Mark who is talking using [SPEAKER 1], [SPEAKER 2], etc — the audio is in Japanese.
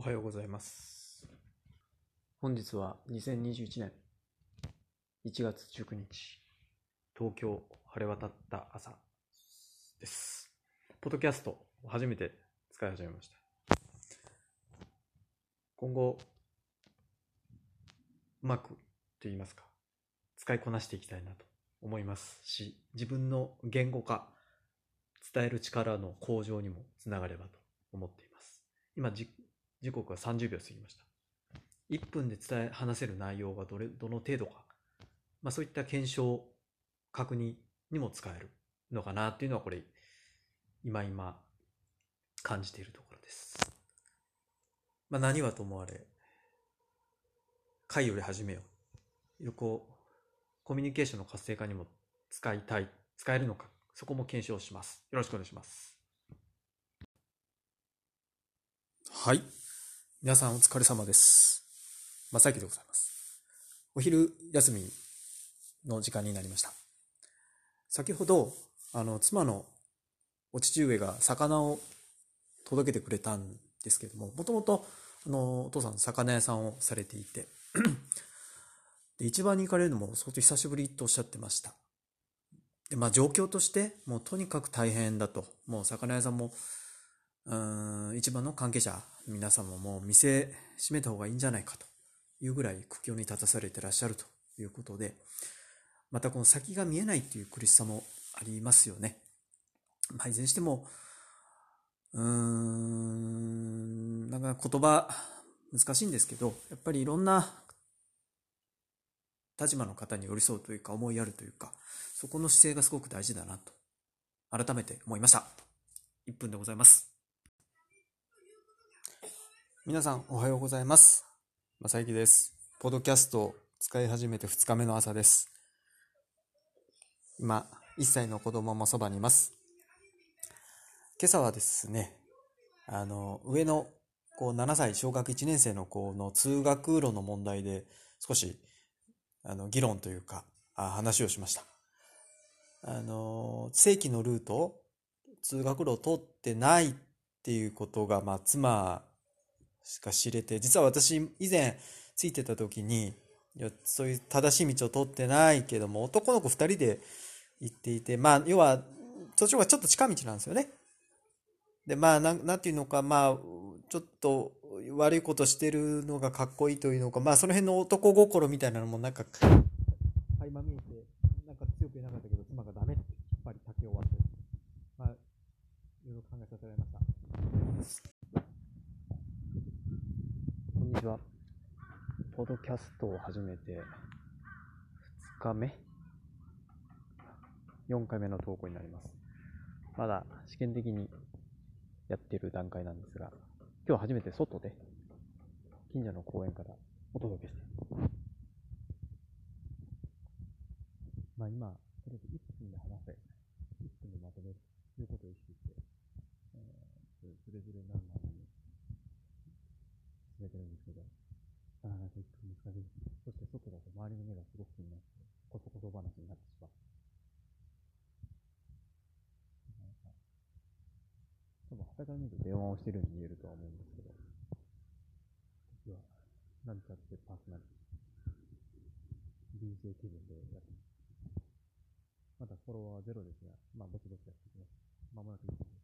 [SPEAKER 1] おはようございます。本日は2021年1月19日、東京晴れ渡った朝です。ポッドキャスト初めて使い始めました。今後、うまくと言いますか、使いこなしていきたいなと思いますし、自分の言語化、伝える力の向上にもつながればと思っています。今、時刻は30秒過ぎました。1分で伝え、話せる内容がどれ、どの程度か、まあそういった検証、確認にも使えるのかなっていうのはこれ、今今感じているところです。まあ何はともあれ、会より始めよう。有効、コミュニケーションの活性化にも使いたい、使えるのか、そこも検証します。よろしくお願いします。はい。皆さんお疲れ様です。正幸でございます。お昼休みの時間になりました。先ほど、あの、妻のお父上が魚を届けてくれたんですけども、もともと、あの、お父さん魚屋さんをされていて、で、市場に行かれるのも相当久しぶりとおっしゃってました。で、まあ状況として、もうとにかく大変だと。もう魚屋さんも、うーん、市場の関係者、皆さんももう店閉めた方がいいんじゃないかというぐらい苦境に立たされてらっしゃるということで、またこの先が見えないっていう苦しさもありますよね。まあ、いずれにしても、うーん、なんか言葉難しいんですけど、やっぱりいろんな立場の方に寄り添うというか思いやるというか、そこの姿勢がすごく大事だなと、改めて思いました。1分でございます。皆さんおはようございます。正幸です。ポッドキャストを使い始めて2日目の朝です。今、1歳の子供もそばにいます。今朝はですね、あの、上のこう7歳小学1年生の子の通学路の問題で少しあの議論というかあ話をしました。あの、正規のルート、通学路を通ってないっていうことが、まあ、妻しか知れて、実は私以前ついてた時に、いやそういう正しい道を通ってないけども、男の子二人で行っていて、まあ、要は、そっちの方がちょっと近道なんですよね。で、まあ、な、なんていうのか、まあ、ちょっと悪いことしてるのがかっこいいというのか、まあ、その辺の男心みたいなのもなんか、垣間見えて、なんか強く言えなかったけど、妻がダメって引っ張り竹を割って、まあ、いろいろ考えさせられました。ちは。ポッドキャストを始めて2日目 ?4 回目の投稿になります。まだ試験的にやってる段階なんですが、今日初めて外で近所の公園からお届けしてま。あ今、とりあえず1分で話せ、1分でまとめるということを意識して、えー、ずれずれなんなのに進めてるんですけど、なかなか1分難しい。そして外だと周りの目がすごく気になって、こそこそ話になってしまう。なんか多分、はたから見ると電話をしてるように見えるとは思うんですけど、実は、なんちゃってパーソナリティ、DJ 気分でやってます。まだフォロワーゼロですが、まあ、ぼちぼちやっていきます。まもなく1分